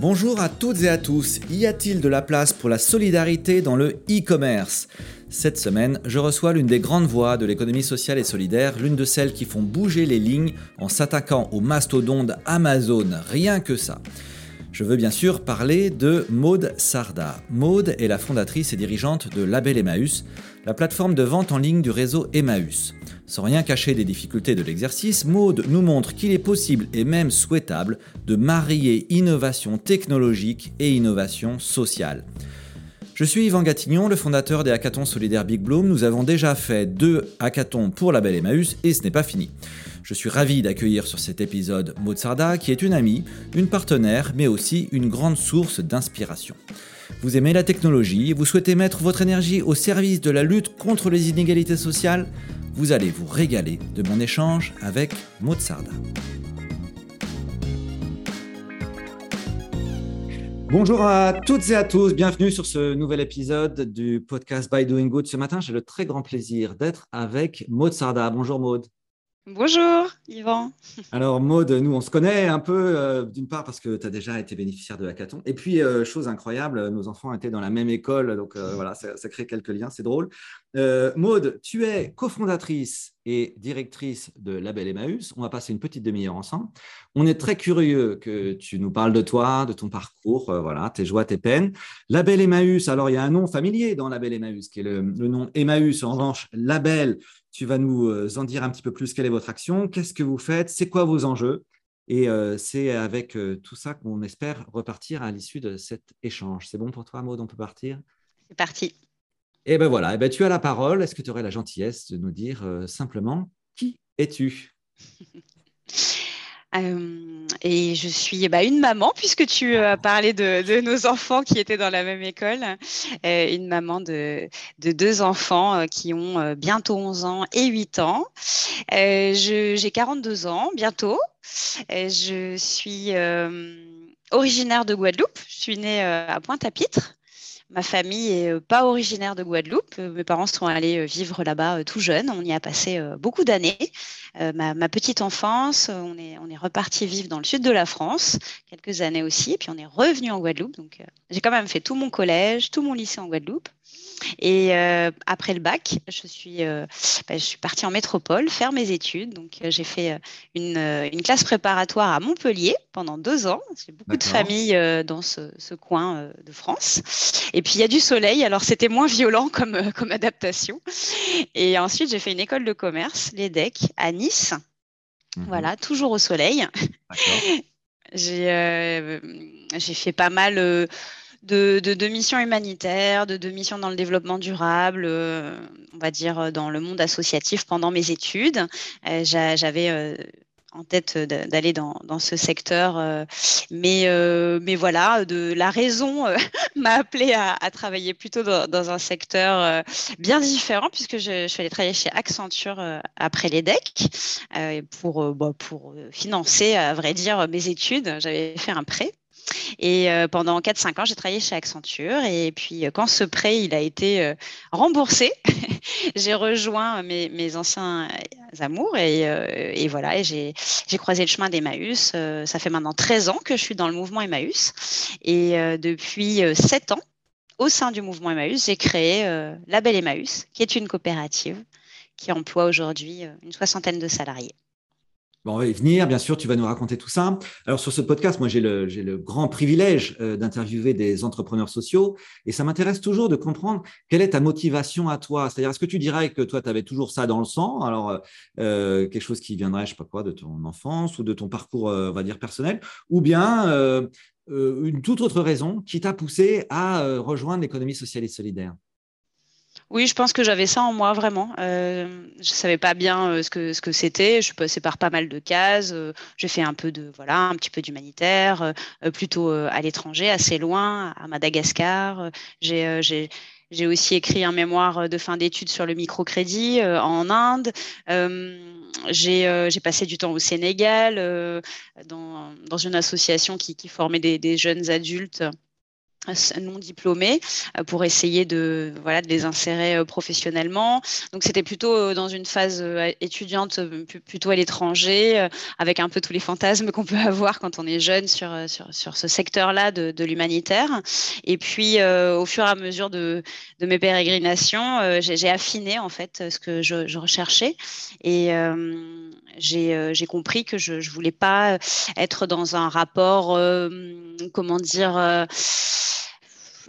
Bonjour à toutes et à tous. Y a-t-il de la place pour la solidarité dans le e-commerce? Cette semaine, je reçois l'une des grandes voix de l'économie sociale et solidaire, l'une de celles qui font bouger les lignes en s'attaquant au mastodonte Amazon, rien que ça. Je veux bien sûr parler de Maude Sarda. Maude est la fondatrice et dirigeante de Label Emmaüs, la plateforme de vente en ligne du réseau Emmaüs. Sans rien cacher des difficultés de l'exercice, Maude nous montre qu'il est possible et même souhaitable de marier innovation technologique et innovation sociale. Je suis Yvan Gatignon, le fondateur des hackathons solidaires Big Bloom. Nous avons déjà fait deux hackathons pour la Belle Emmaüs et ce n'est pas fini. Je suis ravi d'accueillir sur cet épisode Sarda, qui est une amie, une partenaire, mais aussi une grande source d'inspiration. Vous aimez la technologie vous souhaitez mettre votre énergie au service de la lutte contre les inégalités sociales vous allez vous régaler de mon échange avec Sarda. Bonjour à toutes et à tous, bienvenue sur ce nouvel épisode du podcast By Doing Good. Ce matin, j'ai le très grand plaisir d'être avec Maud Sarda. Bonjour Maud. Bonjour Yvan. Alors Maude, nous on se connaît un peu euh, d'une part parce que tu as déjà été bénéficiaire de hackathon et puis euh, chose incroyable, nos enfants étaient dans la même école donc euh, voilà, ça, crée quelques liens, c'est drôle. Maude, tu es cofondatrice et directrice de Label Emmaüs. On va passer une petite demi-heure ensemble. On est très curieux que tu nous parles de toi, de ton parcours, voilà, tes joies, tes peines. Label Emmaüs, alors il y a un nom familier dans Label Emmaüs qui est le, le nom Emmaüs. En revanche, Label, tu vas nous euh, en dire un petit peu plus quelle est votre action, qu'est-ce que vous faites, c'est quoi vos enjeux. Et euh, c'est avec euh, tout ça qu'on espère repartir à l'issue de cet échange. C'est bon pour toi, Maud On peut partir? C'est parti. Et eh ben voilà, et eh ben tu as la parole. Est-ce que tu aurais la gentillesse de nous dire simplement qui es-tu? et je suis bah, une maman, puisque tu as parlé de, nos enfants qui étaient dans la même école, euh, une maman de, deux enfants euh, qui ont bientôt 11 ans et 8 ans. J'ai 42 ans, bientôt. je suis originaire de Guadeloupe. Je suis née à Pointe-à-Pitre. Ma famille est euh, pas originaire de Guadeloupe. Euh, mes parents sont allés euh, vivre là-bas tout jeunes. On y a passé beaucoup d'années. Ma, petite enfance, on est, on reparti vivre dans le sud de la France, quelques années aussi, puis on est revenu en Guadeloupe. Donc, j'ai quand même fait tout mon collège, tout mon lycée en Guadeloupe. Et euh, après le bac, je suis, euh, bah, je suis partie en métropole faire mes études. Donc, euh, j'ai fait une, une, classe préparatoire à Montpellier pendant deux ans. J'ai beaucoup de familles dans ce, ce coin de France. Et puis, il y a du soleil, alors c'était moins violent comme, comme adaptation. Et ensuite, j'ai fait une école de commerce, l'EDEC, à Nice. Mhm. Voilà, toujours au soleil. J'ai j'ai fait pas mal de, de, missions humanitaires, de, de, missions dans le développement durable, euh, on va dire euh, dans le monde associatif pendant mes études. Euh, j'avais en tête d'aller dans, ce secteur. mais, mais voilà, de, la raison m'a appelé à, travailler plutôt dans, un secteur bien différent, puisque je, je, suis allée travailler chez Accenture après l'EDEC pour, bah, pour financer, à vrai dire, mes études. J'avais fait un prêt et euh, pendant 4-5 ans, j'ai travaillé chez Accenture. Et puis, euh, quand ce prêt il a été euh, remboursé, j'ai rejoint mes, anciens amours. Et, et voilà, et j'ai croisé le chemin d'Emmaüs. ça fait maintenant 13 ans que je suis dans le mouvement Emmaüs. Et depuis 7 ans, au sein du mouvement Emmaüs, j'ai créé la Belle Emmaüs, qui est une coopérative qui emploie aujourd'hui une soixantaine de salariés on va y venir, bien sûr, tu vas nous raconter tout ça. Alors, sur ce podcast, moi, j'ai le, le, grand privilège euh, d'interviewer des entrepreneurs sociaux et ça m'intéresse toujours de comprendre quelle est ta motivation à toi. C'est-à-dire, est-ce que tu dirais que toi, tu avais toujours ça dans le sang? Alors, euh, euh, quelque chose qui viendrait, je sais pas quoi, de ton enfance ou de ton parcours, on va dire, personnel, ou bien une toute autre raison qui t'a poussé à rejoindre l'économie sociale et solidaire? Oui, je pense que j'avais ça en moi vraiment. Euh, je savais pas bien euh, ce que ce que c'était. Je suis passée par pas mal de cases. Euh, j'ai fait un peu de voilà, un petit peu d'humanitaire, euh, plutôt à l'étranger, assez loin, à Madagascar. J'ai j'ai j'ai aussi écrit un mémoire de fin d'études sur le microcrédit en Inde. j'ai passé du temps au Sénégal dans, dans une association qui, qui formait des, des jeunes adultes non diplômés euh, pour essayer de voilà de les insérer euh, professionnellement. Donc c'était plutôt euh, dans une phase étudiante plutôt à l'étranger avec un peu tous les fantasmes qu'on peut avoir quand on est jeune sur sur, sur ce secteur-là de, de l'humanitaire. Et puis au fur et à mesure de, de mes pérégrinations, j'ai affiné en fait ce que je recherchais et j'ai compris que je ne voulais pas être dans un rapport, comment dire,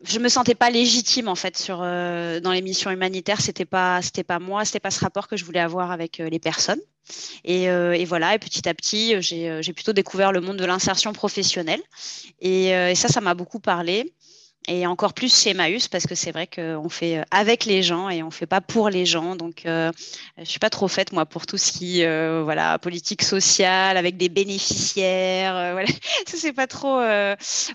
je me sentais pas légitime en fait sur euh, dans les missions humanitaires. C'était pas c'était pas moi, c'était pas ce rapport que je voulais avoir avec euh, les personnes. Et, euh, voilà. Et petit à petit, j'ai plutôt découvert le monde de l'insertion professionnelle. Et ça, ça m'a beaucoup parlé et encore plus chez Emmaüs parce que c'est vrai qu'on fait euh, avec les gens et on fait pas pour les gens. Donc, euh, je suis pas trop faite moi pour tout ce qui, euh, voilà, politique sociale avec des bénéficiaires. Euh, voilà, ça c'est pas trop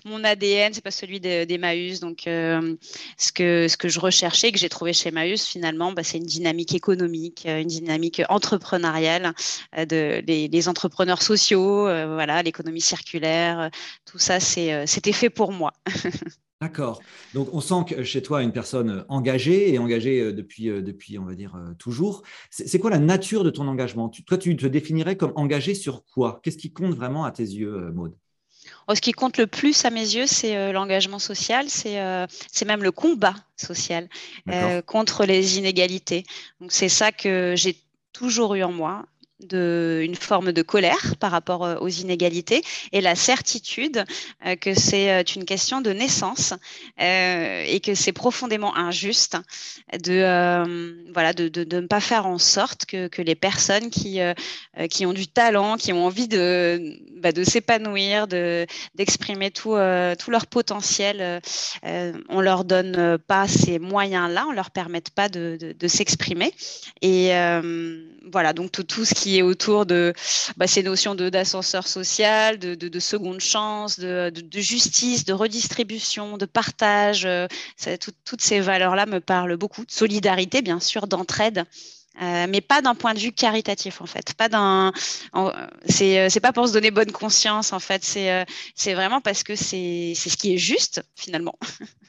mon ADN, c'est pas celui d'Emmaüs. Donc, ce que ce que je recherchais, que j'ai trouvé chez Emmaüs finalement, bah, c'est une dynamique économique, une dynamique entrepreneuriale de les, les entrepreneurs sociaux, voilà, l'économie circulaire, tout ça, c'est c'était fait pour moi. D'accord. Donc on sent que chez toi une personne euh, engagée et engagée euh, depuis, euh, depuis on va dire, toujours. C'est quoi la nature de ton engagement? Toi, tu te définirais comme engagé sur quoi? Qu'est-ce qui compte vraiment à tes yeux, Maude? Oh, ce qui compte le plus à mes yeux, c'est l'engagement social, c'est même le combat social contre les inégalités. Donc c'est ça que j'ai toujours eu en moi de, une forme de colère par rapport euh, aux inégalités et la certitude euh, que c'est euh, une question de naissance et que c'est profondément injuste de, voilà, de, de, ne pas faire en sorte que, que les personnes qui, qui ont du talent, qui ont envie de, bah, de s'épanouir, d'exprimer tout, tout leur potentiel, on leur donne pas ces moyens-là, on leur permette pas de, de, s'exprimer. Et voilà, donc tout, tout ce qui qui est autour de bah, ces notions d'ascenseur social, de, de, seconde chance, de, justice, de redistribution, de partage. Euh, toutes ces valeurs-là me parlent beaucoup. De solidarité, bien sûr, d'entraide. Euh, mais pas d'un point de vue caritatif en fait, pas d'un, euh, c'est pas pour se donner bonne conscience en fait, c'est vraiment parce que c'est ce qui est juste finalement.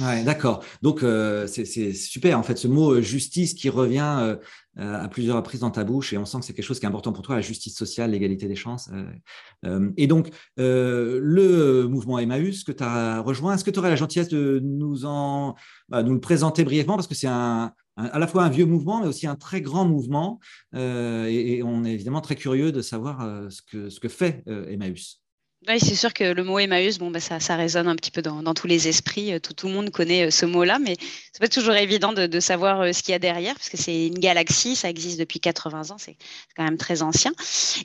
Ouais, d'accord. Donc c'est super en fait ce mot justice qui revient euh, à plusieurs reprises dans ta bouche et on sent que c'est quelque chose qui est important pour toi, la justice sociale, l'égalité des chances. Euh, euh, et donc, le mouvement Emmaüs que tu as rejoint, est-ce que tu aurais la gentillesse de nous, en, bah, nous le présenter brièvement? Parce que c'est un, à la fois un vieux mouvement, mais aussi un très grand mouvement. et, on est évidemment très curieux de savoir ce, que, ce que fait Emmaüs. Oui, c'est sûr que le mot Emmaüs, bon, bah, ça, ça, résonne un petit peu dans, dans tous les esprits. Euh, tout, tout, le monde connaît euh, ce mot-là, mais c'est pas toujours évident de, de savoir euh, ce qu'il y a derrière, parce que c'est une galaxie, ça existe depuis 80 ans, c'est quand même très ancien.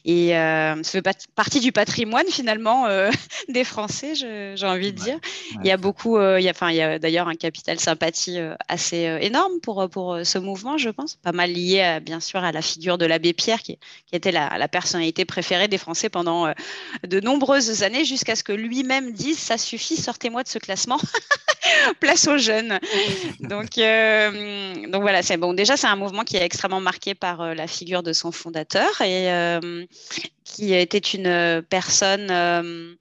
Et euh, ça fait partie du patrimoine finalement euh, des Français, j'ai envie de dire. il y a beaucoup, euh, il y a, enfin, il y a d'ailleurs un capital sympathie assez énorme pour, pour ce mouvement, je pense. Pas mal lié, à, bien sûr, à la figure de l'abbé Pierre, qui, qui était la, la, personnalité préférée des Français pendant de nombreuses années jusqu'à ce que lui-même dise ça suffit, sortez-moi de ce classement, place aux jeunes. Donc, euh, donc voilà, c'est bon. Déjà, c'est un mouvement qui est extrêmement marqué par euh, la figure de son fondateur et euh, qui était une personne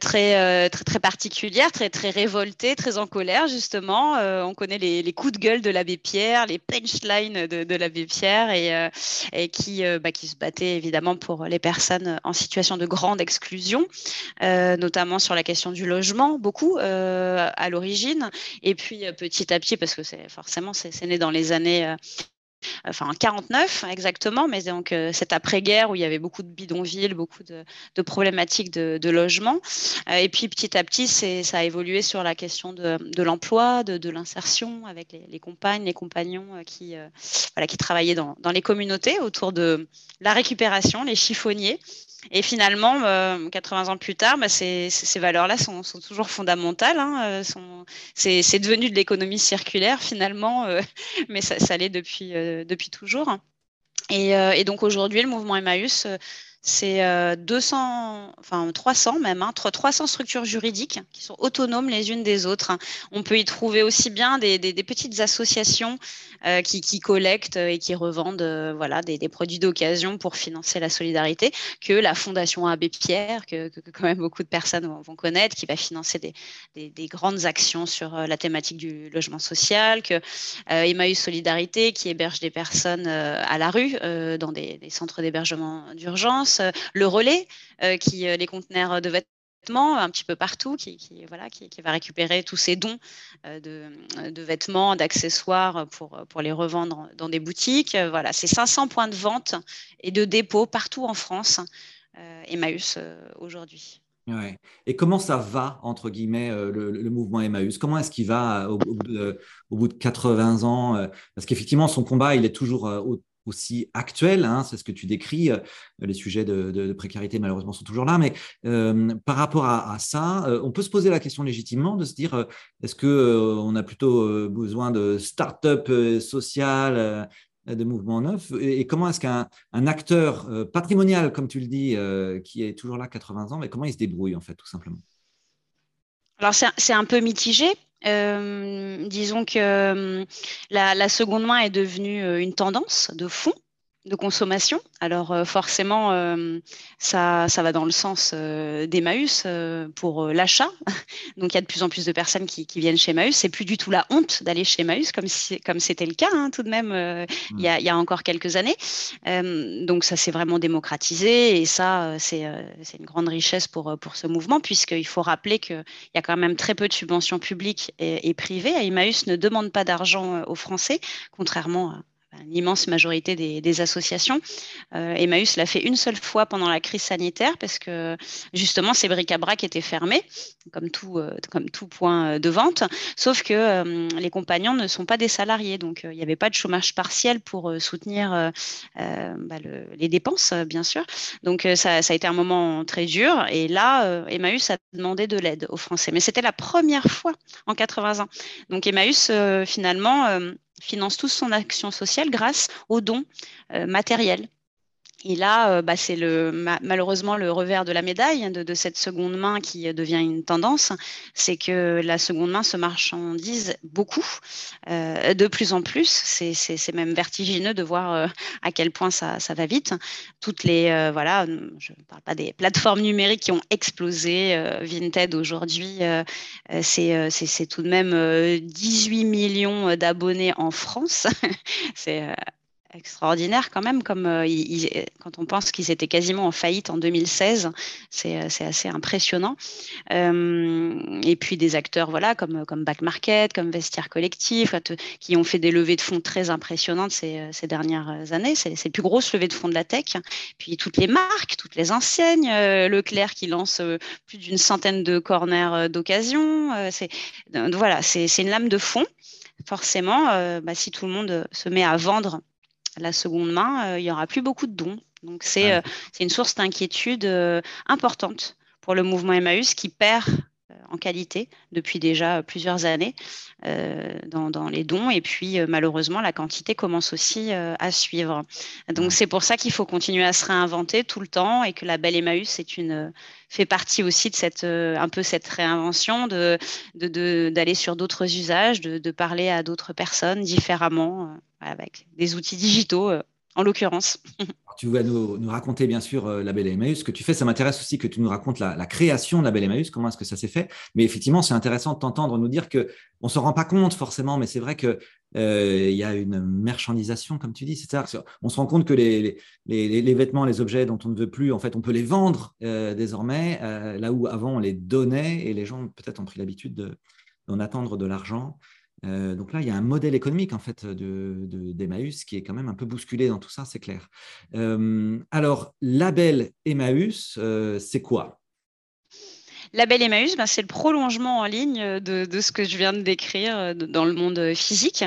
très, euh, très, très particulière, très, très révoltée, très en colère, justement. Euh, on connaît les, les, coups de gueule de l'abbé Pierre, les punchlines de, de l'abbé Pierre, et, et qui, bah, qui se battait évidemment pour les personnes en situation de grande exclusion, notamment sur la question du logement, beaucoup à l'origine. Et puis petit à petit, parce que c'est forcément, c'est né dans les années enfin en 49 exactement, mais donc euh, cette après-guerre où il y avait beaucoup de bidonvilles, beaucoup de, problématiques de, logement. Euh, et puis petit à petit, ça a évolué sur la question de, l'emploi, de, l'insertion avec les, compagnes, les compagnons euh, qui, travaillaient dans les communautés autour de la récupération, les chiffonniers. Et finalement, 80 ans plus tard, bah, ces, ces valeurs-là sont, sont, toujours fondamentales. Hein, c'est devenu de l'économie circulaire finalement, mais ça, ça l'est depuis, depuis toujours. Et, euh, et donc aujourd'hui, le mouvement Emmaüs, euh, c'est 200, enfin 300 même, hein, 300 structures juridiques qui sont autonomes les unes des autres. On peut y trouver aussi bien des, petites associations qui, collectent et qui revendent voilà, des, produits d'occasion pour financer la solidarité, que la Fondation Abbé Pierre, que, quand même beaucoup de personnes vont, connaître, qui va financer des, grandes actions sur la thématique du logement social, que Emmaüs Solidarité, qui héberge des personnes à la rue dans des centres d'hébergement d'urgence euh, le relais, euh, qui euh, les conteneurs de vêtements un petit peu partout, qui, voilà, qui, va récupérer tous ces dons de, vêtements, d'accessoires pour, pour les revendre dans des boutiques. Voilà, c'est 500 points de vente et de dépôt partout en France, Emmaüs aujourd'hui. Et comment ça va, entre guillemets, le, mouvement Emmaüs? Comment est-ce qu'il va au, bout de, au, bout de, 80 ans? Parce qu'effectivement, son combat, il est toujours aussi actuel, hein, c'est ce que tu décris. Euh, les sujets de, précarité, malheureusement, sont toujours là. Mais euh, par rapport à, ça, euh, on peut se poser la question légitimement de se dire est-ce qu'on on a plutôt besoin de start-up social, de mouvements neufs Et, comment est-ce qu'un acteur patrimonial, comme tu le dis, qui est toujours là 80 ans, mais comment il se débrouille, en fait, tout simplement? Alors c'est un peu mitigé euh, disons que euh, la, seconde main est devenue euh, une tendance de fond de consommation. Alors euh, forcément, euh, ça, ça va dans le sens euh, d'Emmaüs pour l'achat. Donc il y a de plus en plus de personnes qui, viennent chez Emmaüs. C'est plus du tout la honte d'aller chez Emmaüs comme si, comme c'était le cas hein, tout de même il, y a, il, y a, encore quelques années. donc ça s'est vraiment démocratisé et ça c'est une grande richesse pour, pour ce mouvement puisqu'il faut rappeler qu'il y a quand même très peu de subventions publiques et, et privées. Emmaüs ne demande pas d'argent aux Français, contrairement à l'immense majorité des, associations. Euh, Emmaüs l'a fait une seule fois pendant la crise sanitaire parce que justement ces bric-à-brac étaient fermés, comme tout, euh, comme tout point de vente, sauf que euh, les compagnons ne sont pas des salariés, donc il n'y avait pas de chômage partiel pour soutenir bah, les dépenses, bien sûr. Donc ça, ça, a été un moment très dur et là, Emmaüs a demandé de l'aide aux Français. Mais c'était la première fois en 80 ans. Donc Emmaüs, finalement, finance toute son action sociale grâce aux dons euh, matériels. Et là, euh, bah, c'est le, malheureusement le revers de la médaille de, cette seconde main qui euh, devient une tendance, c'est que la seconde main se marchandise beaucoup, de plus en plus. C'est même vertigineux de voir à quel point ça, ça, va vite. Toutes les, voilà, je ne parle pas des plateformes numériques qui ont explosé. Vinted aujourd'hui, c'est tout de même 18 millions d'abonnés en France. c'est extraordinaire quand même, comme euh, quand on pense qu'ils étaient quasiment en faillite en 2016, c'est assez impressionnant. Euh, et puis des acteurs voilà, comme, comme Back Market, comme Vestiaire Collectif, qui ont fait des levées de fonds très impressionnantes ces, ces dernières années. C'est les plus grosses levées de fonds de la tech. Puis toutes les marques, toutes les enseignes, euh, Leclerc qui lance plus d'une centaine de corners d'occasion. voilà, c'est une lame de fond. Forcément, bah, si tout le monde se met à vendre la seconde main, euh, il n'y aura plus beaucoup de dons. Donc c'est euh, une source d'inquiétude euh, importante pour le mouvement Emmaüs qui perd en qualité depuis déjà plusieurs années dans, les dons. Et puis, malheureusement, la quantité commence aussi à suivre. Donc, c'est pour ça qu'il faut continuer à se réinventer tout le temps et que la belle Emmaüs est une, fait partie aussi de cette, un peu cette réinvention, d'aller de, de, sur d'autres usages, de, parler à d'autres personnes différemment avec des outils digitaux euh, en l'occurrence. tu vas nous, raconter bien sûr euh, la Belle Emmaüs. Ce que tu fais, ça m'intéresse aussi que tu nous racontes la, création de la Belle Emmaüs, comment est-ce que ça s'est fait? Mais effectivement, c'est intéressant de t'entendre nous dire que on s'en rend pas compte forcément, mais c'est vrai que euh, il y a une marchandisation, comme tu dis. C'est-à-dire on se rend compte que les, les, vêtements, les objets dont on ne veut plus, en fait, on peut les vendre désormais, là où avant on les donnait et les gens peut-être ont pris l'habitude d'en attendre de l'argent. Euh, donc là, il y a un modèle économique en fait d'Emmaüs qui est quand même un peu bousculé dans tout ça, c'est clair. Euh, alors, label Emmaüs, euh, c'est quoi? Label Emmaüs, ben, c'est le prolongement en ligne de, ce que je viens de décrire dans le monde physique.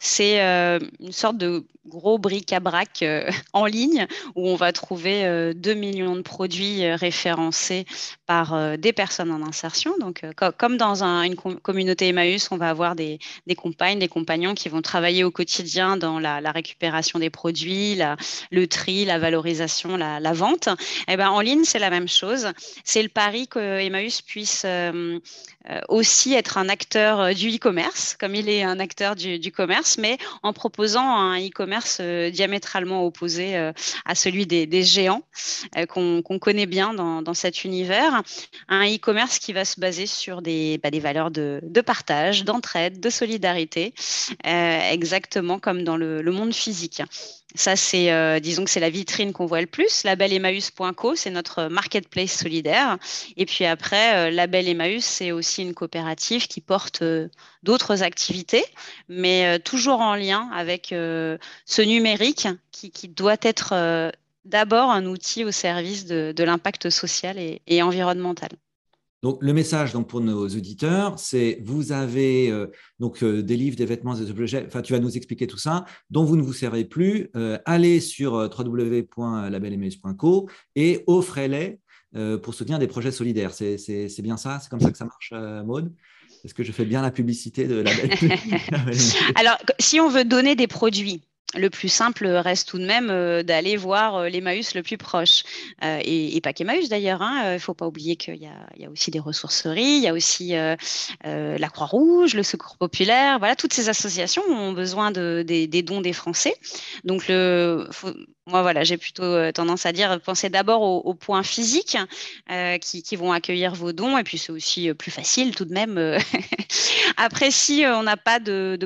C'est une sorte de gros bric-à-brac euh, en ligne où on va trouver 2 euh, millions de produits euh, référencés par des personnes en insertion. Donc, comme dans une communauté Emmaüs, on va avoir des, compagnes, des compagnons qui vont travailler au quotidien dans la, récupération des produits, le tri, la valorisation, la, vente. Et eh ben, en ligne, c'est la même chose. C'est le pari que Emmaüs puisse aussi être un acteur du e-commerce, comme il est un acteur du, commerce, mais en proposant un e-commerce euh, diamétralement opposé euh, à celui des, géants euh, qu'on connaît bien dans, cet univers. Un e-commerce qui va se baser sur des, bah, valeurs de, partage, d'entraide, de solidarité, exactement comme dans le monde physique. Ça, c'est, euh, disons que c'est la vitrine qu'on voit le plus. Label-Emmaüs.co, c'est notre marketplace solidaire. Et puis après, euh, Label c'est aussi une coopérative qui porte euh, d'autres activités, mais toujours en lien avec ce numérique qui, doit être d'abord un outil au service de, l'impact social et environnemental. Donc, le message donc, pour nos auditeurs, c'est vous avez euh, donc, euh, des livres, des vêtements, des objets, enfin, tu vas nous expliquer tout ça, dont vous ne vous servez plus. Euh, allez sur www.labelemails.co et offrez-les pour soutenir des projets solidaires. C'est bien ça? C'est comme ça que ça marche, Maude? Est-ce que je fais bien la publicité de Label Alors, si on veut donner des produits, le plus simple reste tout de même euh, d'aller voir euh, l'Emmaüs le plus proche. Euh, et, pas qu'Emmaüs d'ailleurs, il hein, ne faut pas oublier qu'il y, a aussi des ressourceries, il y a aussi la Croix-Rouge, le Secours populaire. Voilà, toutes ces associations ont besoin de, des, dons des Français. Donc, moi, voilà, j'ai plutôt tendance à dire, pensez d'abord aux, points physiques qui, vont accueillir vos dons. Et puis, c'est aussi plus facile tout de même. Après, si on n'a pas de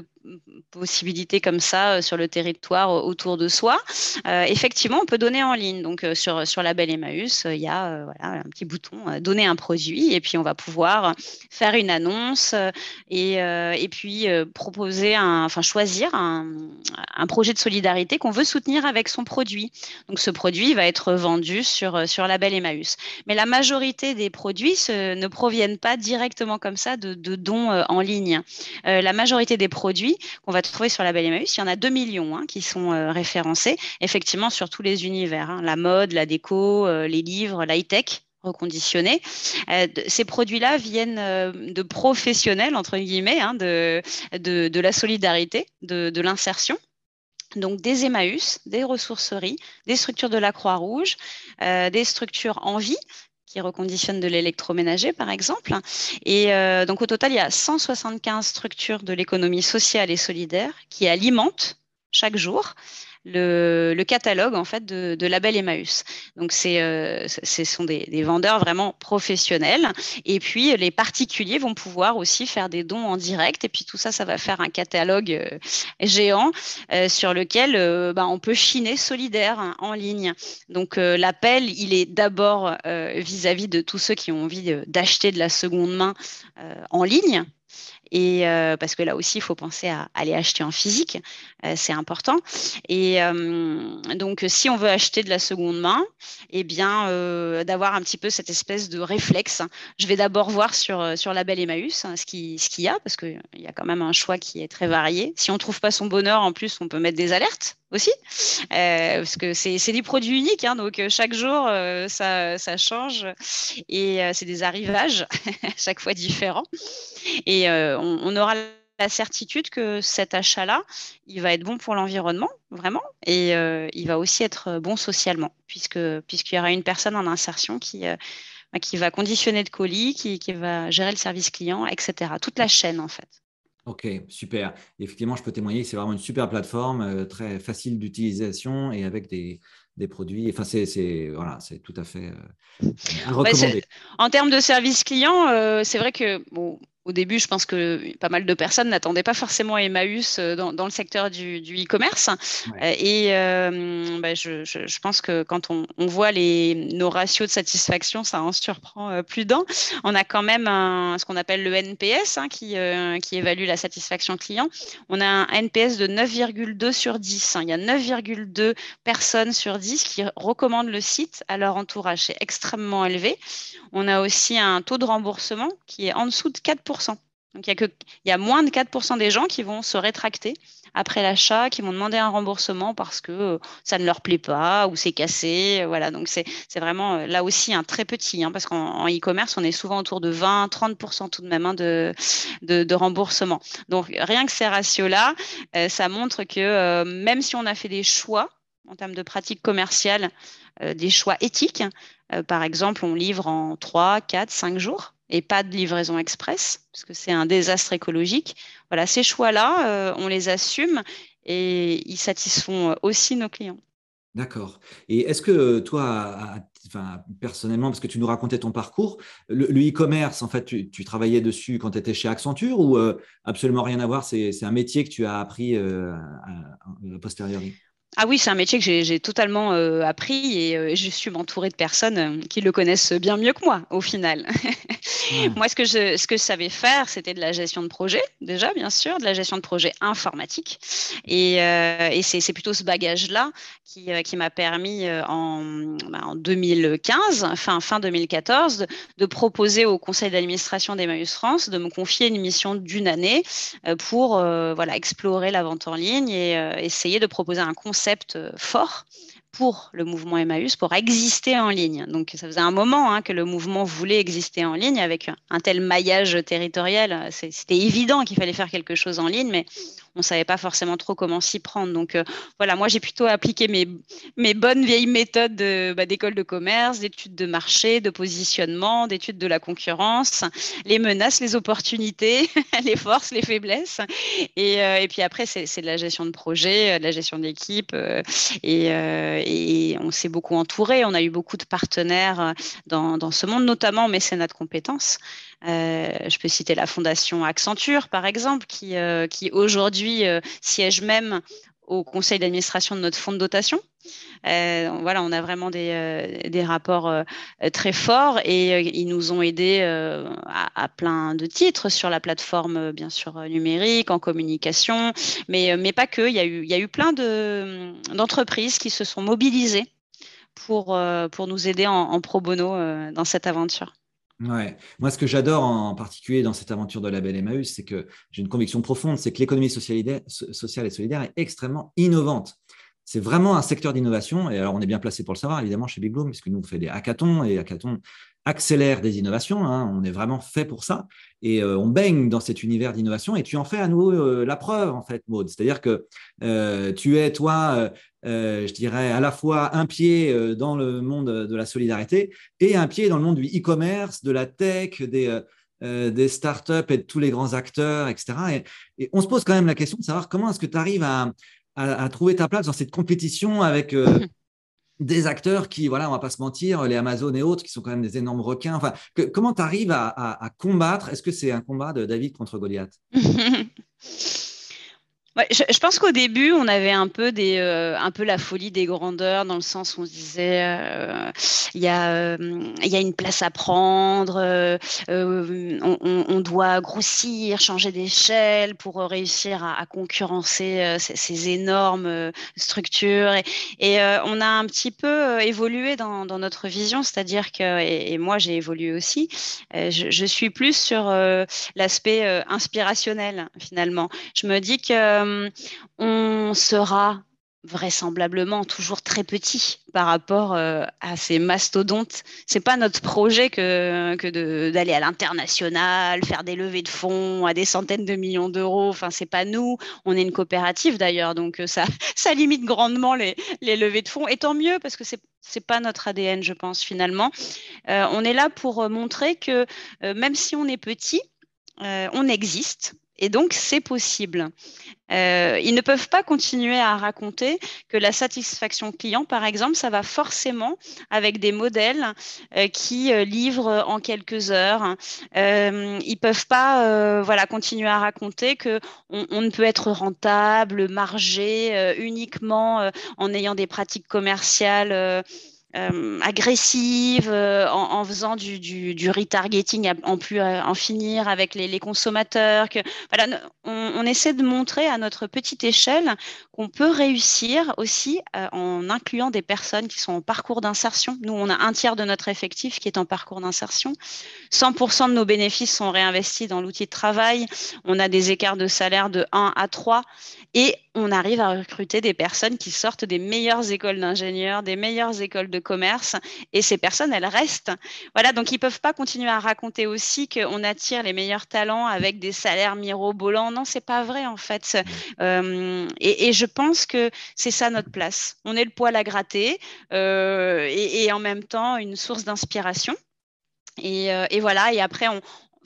possibilités comme ça euh, sur le territoire euh, autour de soi. Euh, effectivement, on peut donner en ligne. Donc sur, sur la belle Emmaüs, il y a un petit bouton donner un produit et puis on va pouvoir faire une annonce et, et puis proposer, un, enfin choisir un, un projet de solidarité qu'on veut soutenir avec son produit. Donc ce produit va être vendu sur, sur la belle Emmaüs. Mais la majorité des produits ne proviennent pas directement comme ça de dons en ligne. la majorité des produits qu'on va trouver sur la Belle Emmaüs. Il y en a 2 millions hein, qui sont euh, référencés, effectivement, sur tous les univers. Hein. la mode, la déco, euh, les livres, l'high-tech reconditionnés. Euh, ces produits-là viennent de professionnels, entre guillemets, hein, de, de, la solidarité, de, de l'insertion. Donc des Emmaüs, des ressourceries, des structures de la Croix-Rouge, des structures en vie qui reconditionne de l'électroménager, par exemple. Et euh, donc, au total, il y a 175 structures de l'économie sociale et solidaire qui alimentent chaque jour le, catalogue en fait de, Label Emmaüs. Donc c'est, euh, ce sont des, vendeurs vraiment professionnels. Et puis les particuliers vont pouvoir aussi faire des dons en direct. Et puis tout ça, ça va faire un catalogue euh, géant euh, sur lequel bah, on peut chiner solidaire hein, en ligne. Donc l'appel, il est d'abord vis-à-vis de tous ceux qui ont envie d'acheter de la seconde main en ligne et euh, parce que là aussi, il faut penser à aller acheter en physique, euh, c'est important. Et euh, donc, si on veut acheter de la seconde main, eh bien, d'avoir un petit peu cette espèce de réflexe. Je vais d'abord voir sur, sur Label Emmaüs hein, ce qu'il ce qu'il y a, parce qu'il y a quand même un choix qui est très varié. Si on ne trouve pas son bonheur, en plus, on peut mettre des alertes aussi, parce que c'est des produits uniques, hein, donc chaque jour, ça, ça, change, et c'est des arrivages, chaque fois différents. Et on, aura la certitude que cet achat-là, il va être bon pour l'environnement, vraiment, et euh, il va aussi être bon socialement, puisque puisqu'il y aura une personne en insertion qui euh, qui va conditionner de colis, qui, va gérer le service client, etc. Toute la chaîne, en fait. Ok, super. Effectivement, je peux témoigner que c'est vraiment une super plateforme, euh, très facile d'utilisation et avec des, des produits. Enfin, c'est voilà, c'est tout à fait recommandé. en termes de service client, c'est vrai que bon, au début, je pense que pas mal de personnes n'attendaient pas forcément Emmaüs euh, dans, dans le secteur du e-commerce. Euh, et euh, bah, je, je, pense que quand on, on, voit les, nos ratios de satisfaction, ça en surprend plus d'un. On a quand même un, ce qu'on appelle le NPS hein, qui, qui évalue la satisfaction client. On a un NPS de 9,2 sur 10. Hein. Il y a 9,2 personnes sur 10 qui recommandent le site à leur entourage. C'est extrêmement élevé. On a aussi un taux de remboursement qui est en dessous de 4 donc, il y, a que, moins de 4% des gens qui vont se rétracter après l'achat, qui vont demander un remboursement parce que euh, ça ne leur plaît pas ou c'est cassé. Voilà, donc c'est vraiment euh, là aussi un très petit, hein, parce qu'en e-commerce, on est souvent autour de 20-30% tout de même hein, de, remboursement. Donc, rien que ces ratios-là, euh, ça montre que même si on a fait des choix en termes de pratiques commerciales, des choix éthiques, par exemple, on livre en 3, 4, 5 jours et pas de livraison express, parce que c'est un désastre écologique. Voilà, ces choix-là, euh, on les assume et ils satisfont aussi nos clients. D'accord. Et est-ce que toi, enfin, personnellement, parce que tu nous racontais ton parcours, le e-commerce, en fait, tu, travaillais dessus quand tu étais chez Accenture ou euh, absolument rien à voir C'est un métier que tu as appris euh, à, posteriori? Ah oui, c'est un métier que j'ai totalement euh, appris et euh, je suis entourée de personnes euh, qui le connaissent bien mieux que moi au final. Moi, ce que, je, savais faire, c'était de la gestion de projet, déjà, bien sûr, de la gestion de projet informatique. Et, et c'est plutôt ce bagage-là qui, qui m'a permis en, bah, en, 2015, fin, fin 2014, de, proposer au conseil d'administration d'Emmaüs France de me confier une mission d'une année pour explorer la vente en ligne et essayer de proposer un concept euh, fort pour le mouvement Emmaüs, pour exister en ligne. Donc ça faisait un moment hein, que le mouvement voulait exister en ligne avec un tel maillage territorial. C'était évident qu'il fallait faire quelque chose en ligne, mais on ne savait pas forcément trop comment s'y prendre. Donc euh, voilà, moi j'ai plutôt appliqué mes, bonnes vieilles méthodes bah, d'école de, commerce, d'études de marché, de positionnement, d'études de la concurrence, les menaces, les opportunités, les forces, les faiblesses. Et, euh, puis après, c'est de la gestion de projet, euh, de la gestion d'équipe. et, on s'est beaucoup entouré. On a eu beaucoup de partenaires dans, dans ce monde, notamment mécénat de compétences. Euh, je peux citer la fondation Accenture, par exemple, qui, euh, aujourd'hui euh, siège même au conseil d'administration de notre fonds de dotation. voilà, on a vraiment des, rapports très forts et ils nous ont aidés à, plein de titres sur la plateforme, bien sûr, numérique, en communication, mais, mais pas que. Il y a eu, il y a eu plein d'entreprises qui se sont mobilisées pour, pour nous aider en pro bono dans cette aventure. Moi, ce que j'adore en particulier dans cette aventure de la belle Emmaüs, c'est que j'ai une conviction profonde, c'est que l'économie sociale et solidaire est extrêmement innovante. C'est vraiment un secteur d'innovation. Et alors, on est bien placé pour le savoir, évidemment, chez Big Bloom, puisque nous, on fait des hackathons et hackathons accélère des innovations. Hein. on est vraiment fait pour ça. Et euh, on baigne dans cet univers d'innovation et tu en fais à nouveau euh, la preuve, en fait, Maud. C'est-à-dire que euh, tu es, toi, je dirais, à la fois un pied dans le monde de la solidarité et un pied dans le monde du e-commerce, de la tech, des, des startups et de tous les grands acteurs, etc. Et, on se pose quand même la question de savoir comment est-ce que tu arrives à, trouver ta place dans cette compétition avec des acteurs qui, voilà, on va pas se mentir, les Amazon et autres, qui sont quand même des énormes requins. Enfin, comment tu arrives à combattre? Est-ce que c'est un combat de David contre Goliath? je, pense qu'au début, on avait un peu, des, euh, un peu la folie des grandeurs, dans le sens où on se disait, euh, il euh, y a une place à prendre, on, doit grossir, changer d'échelle pour réussir à, concurrencer ces, énormes structures. Et, on a un petit peu évolué dans, notre vision, c'est-à-dire que, et, moi j'ai évolué aussi, je, je, suis plus sur l'aspect inspirationnel finalement. Je me dis que euh, on sera vraisemblablement toujours très petit par rapport euh, à ces mastodontes. C'est pas notre projet que, d'aller à l'international, faire des levées de fonds à des centaines de millions d'euros. Enfin, c'est pas nous. On est une coopérative d'ailleurs, donc euh, ça, limite grandement les, les levées de fonds. Et tant mieux parce que c'est c'est pas notre ADN, je pense finalement. on est là pour montrer que même si on est petit, on existe Et donc, c'est possible. Euh, ils ne peuvent pas continuer à raconter que la satisfaction client, par exemple, ça va forcément avec des modèles euh, qui euh, livrent en quelques heures. ils peuvent pas voilà, continuer à raconter que on, ne peut être rentable, margé uniquement en ayant des pratiques commerciales euh, agressive, euh, en, faisant du, retargeting en plus en finir avec les, consommateurs. Voilà, on, essaie de montrer à notre petite échelle qu'on peut réussir aussi euh, en incluant des personnes qui sont en parcours d'insertion. Nous, on a un tiers de notre effectif qui est en parcours d'insertion. 100% de nos bénéfices sont réinvestis dans l'outil de travail. On a des écarts de salaire de 1 à 3 et on arrive à recruter des personnes qui sortent des meilleures écoles d'ingénieurs, des meilleures écoles de commerce. Et ces personnes, elles restent. Voilà, donc ils ne peuvent pas continuer à raconter aussi qu'on attire les meilleurs talents avec des salaires mirobolants. Non, c'est pas vrai en fait. Euh, et, je pense que c'est ça notre place. On est le poil à gratter euh, et, en même temps une source d'inspiration. Et, euh, et, voilà, et après, on,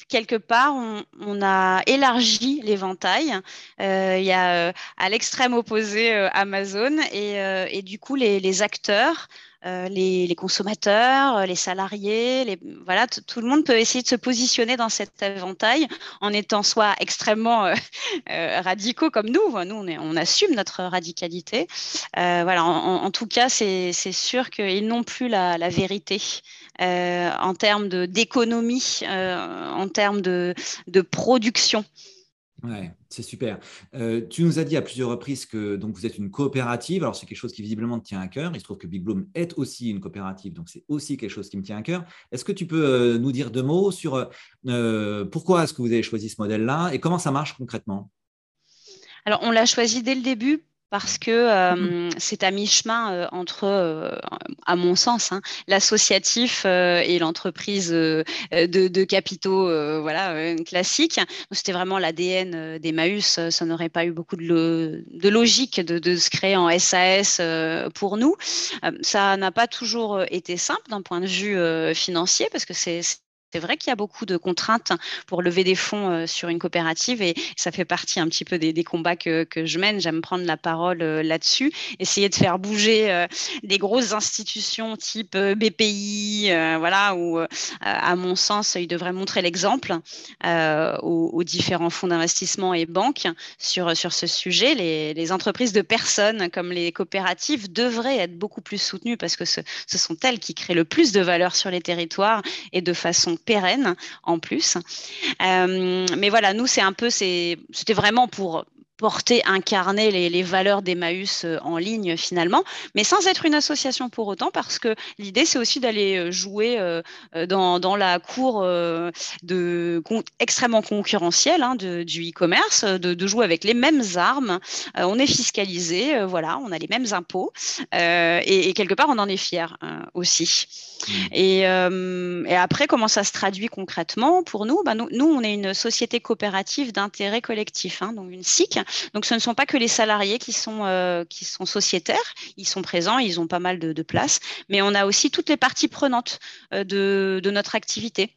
quelque part, on, a élargi l'éventail. Euh, il y a euh, à l'extrême opposé euh, Amazon et, du coup, les, acteurs, les, consommateurs, les salariés, voilà, tout le monde peut essayer de se positionner dans cet éventail en étant soit extrêmement radicaux comme nous. Nous, on, assume notre radicalité. voilà, en, tout cas, c'est sûr qu'ils n'ont plus la vérité. Euh, en termes d'économie, euh, en termes de, production. Ouais, c'est super. Euh, tu nous as dit à plusieurs reprises que donc vous êtes une coopérative. Alors c'est quelque chose qui visiblement te tient à cœur. Il se trouve que Big Bloom est aussi une coopérative, donc c'est aussi quelque chose qui me tient à cœur. Est-ce que tu peux nous dire deux mots sur pourquoi est-ce que vous avez choisi ce modèle-là et comment ça marche concrètement? Alors on l'a choisi dès le début parce que euh, c'est à mi-chemin euh, entre, euh, à mon sens, hein, l'associatif et l'entreprise de, capitaux voilà, classique. C'était vraiment l'ADN d'Emmaüs. Ça n'aurait pas eu beaucoup de, logique de, de, se créer en SAS pour nous. ça n'a pas toujours été simple d'un point de vue financier parce que c'est c'est vrai qu'il y a beaucoup de contraintes pour lever des fonds euh, sur une coopérative et ça fait partie un petit peu des, combats que, je mène. J'aime prendre la parole euh, là-dessus, essayer de faire bouger euh, des grosses institutions type BPI, voilà, où à mon sens, ils devraient montrer l'exemple aux, différents fonds d'investissement et banques sur, sur ce sujet. Les, les, entreprises de personnes comme les coopératives devraient être beaucoup plus soutenues parce que ce, ce sont elles qui créent le plus de valeur sur les territoires et de façon pérenne en plus. Euh, mais voilà, nous, c'est un peu, c'était vraiment pour porter, incarner les, valeurs d'Emmaüs euh, en ligne finalement, mais sans être une association pour autant, parce que l'idée c'est aussi d'aller euh, jouer dans, la cour de, extrêmement concurrentielle hein, du e-commerce, de, jouer avec les mêmes armes. on est fiscalisé, voilà, on a les mêmes impôts, et, quelque part on en est fier aussi. Mmh. Euh, et, après, comment ça se traduit concrètement? Pour nous, bah, nous, on est une société coopérative d'intérêt collectif, hein, donc une SIC. Donc, ce ne sont pas que les salariés qui sont, euh, qui sont sociétaires, ils sont présents, ils ont pas mal de, de place, mais on a aussi toutes les parties prenantes euh, de, de notre activité.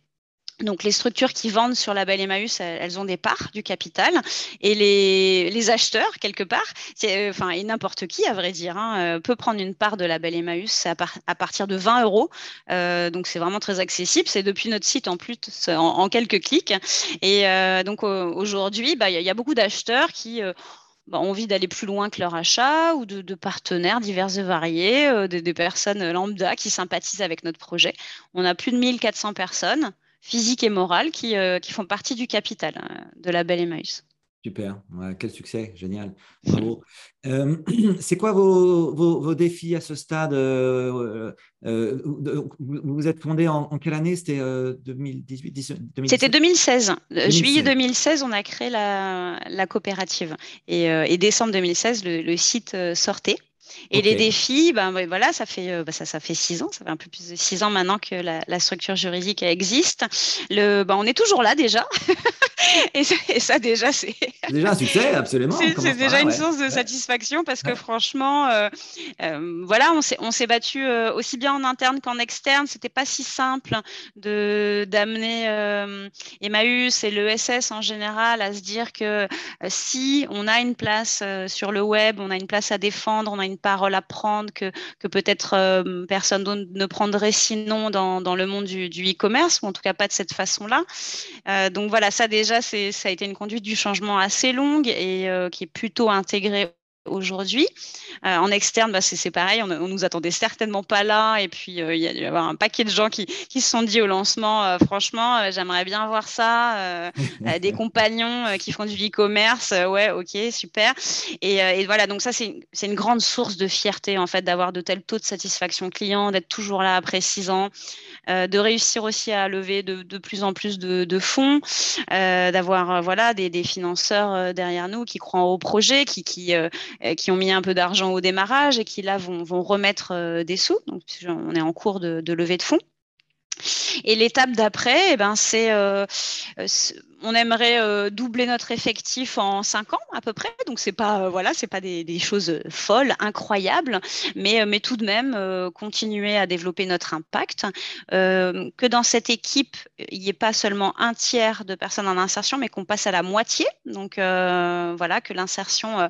Donc les structures qui vendent sur la belle Emmaüs, elles ont des parts du capital et les, acheteurs quelque part, euh, enfin et n'importe qui à vrai dire, hein, euh, peut prendre une part de la belle Emmaüs à, partir de 20 euros. Euh, donc c'est vraiment très accessible. C'est depuis notre site en plus en, quelques clics. Et donc aujourd'hui, bah, il y, a beaucoup d'acheteurs qui bah, ont envie d'aller plus loin que leur achat ou de, partenaires divers et variés, des, personnes lambda qui sympathisent avec notre projet. On a plus de 1400 personnes physiques et morales qui, euh, qui font partie du capital hein, de la Belle Emmaüs. Super, quel succès, génial, bravo. Euh, c'est quoi vos, vos, défis à ce stade euh, Vous êtes fondé en, quelle année? C'était 2018 C'était 2016. Juillet 2016, on a créé la, la coopérative. Et, et, décembre 2016, le, le site sortait. Et les défis, ben voilà, ça fait bah, ça, ça fait six ans, ça fait un peu plus de six ans maintenant que la, structure juridique existe. Le, ben, on est toujours là déjà. et, ça, déjà, c'est déjà un succès, absolument. C'est déjà une source de satisfaction parce que franchement, voilà, on s'est battu aussi bien en interne qu'en externe. C'était pas si simple d'amener Emmaüs et l'ESS en général à se dire que si on a une place sur le web, on a une place à défendre, on a une parole à prendre que, que peut-être euh, personne ne prendrait sinon dans, dans le monde du e-commerce, ou en tout cas pas de cette façon-là. Euh, donc voilà, ça déjà, ça a été une conduite du changement assez longue et euh, qui est plutôt intégrée aujourd'hui. Euh, en externe, bah, c'est pareil, on, on, nous attendait certainement pas là. Et puis, euh, il y a dû y avoir un paquet de gens qui, qui se sont dit au lancement, euh, franchement, j'aimerais bien voir ça. des compagnons qui font du e-commerce, ouais, ok, super. Et, et voilà, donc ça, c'est une grande source de fierté, en fait, d'avoir de tels taux de satisfaction client, d'être toujours là après six ans, de réussir aussi à lever de, de plus en plus de, de fonds, d'avoir voilà, des, des, financeurs derrière nous qui croient au projet, qui, qui qui ont mis un peu d'argent au démarrage et qui là vont, remettre euh, des sous. Donc, on est en cours de, de levée de fonds. Et l'étape d'après, eh ben, c'est euh, on aimerait euh, doubler notre effectif en cinq ans à peu près. Donc c'est pas euh, voilà, c'est pas des, choses folles, incroyables, mais mais tout de même continuer à développer notre impact. que dans cette équipe, il n'y ait pas seulement un tiers de personnes en insertion, mais qu'on passe à la moitié. Donc voilà, que l'insertion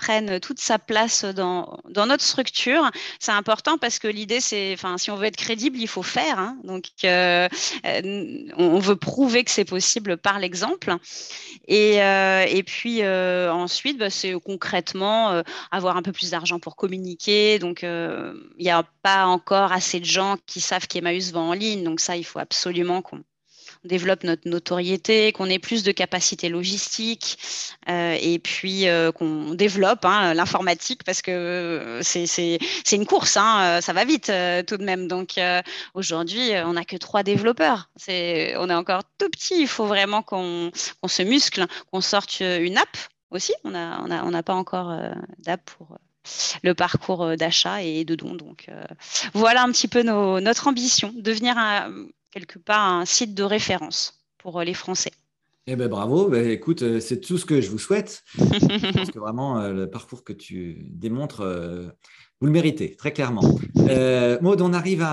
prenne toute sa place dans, dans notre structure. C'est important parce que l'idée, c'est, enfin, si on veut être crédible, il faut faire. Hein. Donc, euh, euh, on veut prouver que c'est possible par l'exemple. Et, euh, puis ensuite, bah, c'est concrètement avoir un peu plus d'argent pour communiquer. Donc, il n'y a pas encore assez de gens qui savent qu'Emmaüs va en ligne. Donc ça, il faut absolument qu'on développe notre notoriété, qu'on ait plus de capacités logistiques euh, et puis euh, qu'on développe hein, l'informatique parce que euh, c'est une course, hein, ça va vite tout de même. Donc aujourd'hui, on n'a que trois développeurs. on est encore tout petit, il faut vraiment qu'on se muscle, qu'on sorte une app aussi. On n'a on a, on pas encore d'app pour le parcours d'achat et de dons. Donc voilà un petit peu notre ambition, devenir un, quelque part un site de référence pour euh, les Français. Eh ben bravo, ben, écoute, euh, c'est tout ce que je vous souhaite. je pense que vraiment euh, le parcours que tu démontres, vous le méritez, très clairement. Maud, on arrive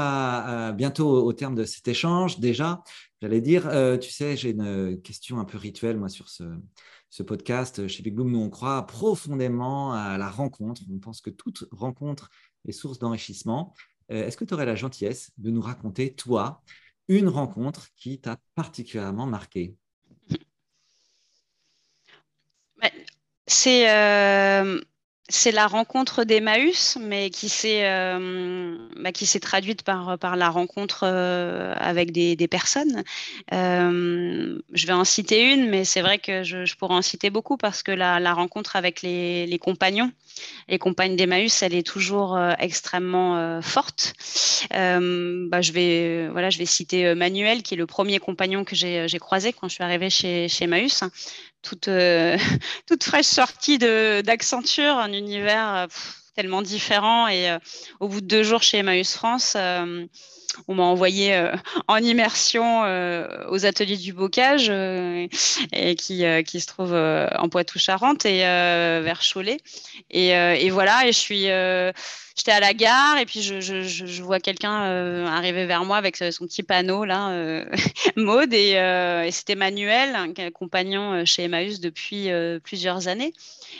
bientôt au terme de cet échange. Déjà, j'allais dire, tu sais, j'ai une question un peu rituelle, moi, sur ce podcast. Chez Big Bloom, nous, on croit profondément à la rencontre. On pense que toute rencontre est source d'enrichissement. Est-ce que tu aurais la gentillesse de nous raconter, toi, une rencontre qui t'a particulièrement marqué. C'est euh, c'est la rencontre d'Emmaüs, mais qui s'est euh, bah, qui s'est traduite par par la rencontre euh, avec des, des personnes. Euh, je vais en citer une, mais c'est vrai que je, je, pourrais en citer beaucoup parce que la, la rencontre avec les, les, compagnons, les compagnes d'Emmaüs, elle est toujours extrêmement forte. Bah, je vais voilà, je vais citer Manuel, qui est le premier compagnon que j'ai croisé quand je suis arrivée chez chez Emmaüs toute, euh, toute fraîche sortie d'Accenture, un univers euh, tellement différent. Et euh, au bout de deux jours chez Emmaüs France, on m'a envoyé en immersion aux ateliers du bocage qui se trouve en Poitou-Charentes et vers Cholet. Et, et, voilà, et je suis j'étais à la gare et puis je, je, je vois quelqu'un euh, arriver vers moi avec son petit panneau là, euh, et, euh, et c'était Manuel, un compagnon chez Emmaüs depuis plusieurs années.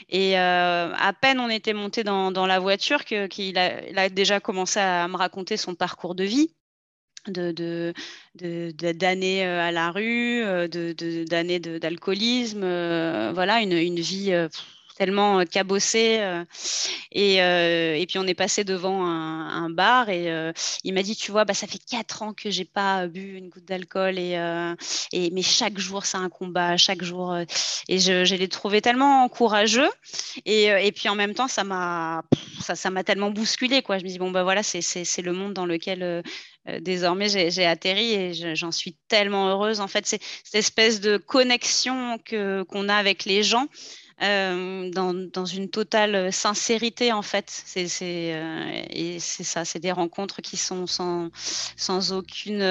Et à peine on était monté dans, la voiture qu'il a, déjà commencé à me raconter son parcours de vie de, d'années à la rue, de, d'années d'alcoolisme, voilà, une vie tellement euh, cabossé. Euh, et, euh, et, puis on est passé devant un, bar et il m'a dit, tu vois, bah, ça fait quatre ans que j'ai pas bu une goutte d'alcool et, et mais chaque jour c'est un combat, chaque jour. et je, l'ai trouvé tellement courageux et, et puis en même temps ça m'a ça, ça m'a tellement bousculé quoi. Je me dis bon bah voilà c'est le monde dans lequel désormais j'ai atterri et j'en suis tellement heureuse. En fait, c'est cette espèce de connexion que qu'on a avec les gens. Dans, une totale sincérité en fait. C'est, et c'est ça, c'est des rencontres qui sont sans, sans aucune,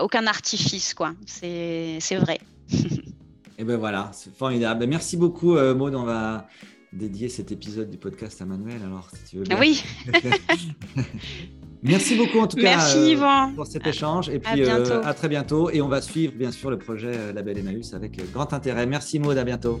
aucun artifice, quoi. C'est, c'est vrai. et ben voilà, c'est formidable. Ben, merci beaucoup, Maud. On va dédier cet épisode du podcast à Manuel, alors si tu veux bien. Oui. Merci beaucoup en tout cas euh, pour cet échange. Et puis euh, à, très bientôt. Et on va suivre bien sûr le projet euh, Label Emmaüs avec grand intérêt. Merci Maud, à bientôt.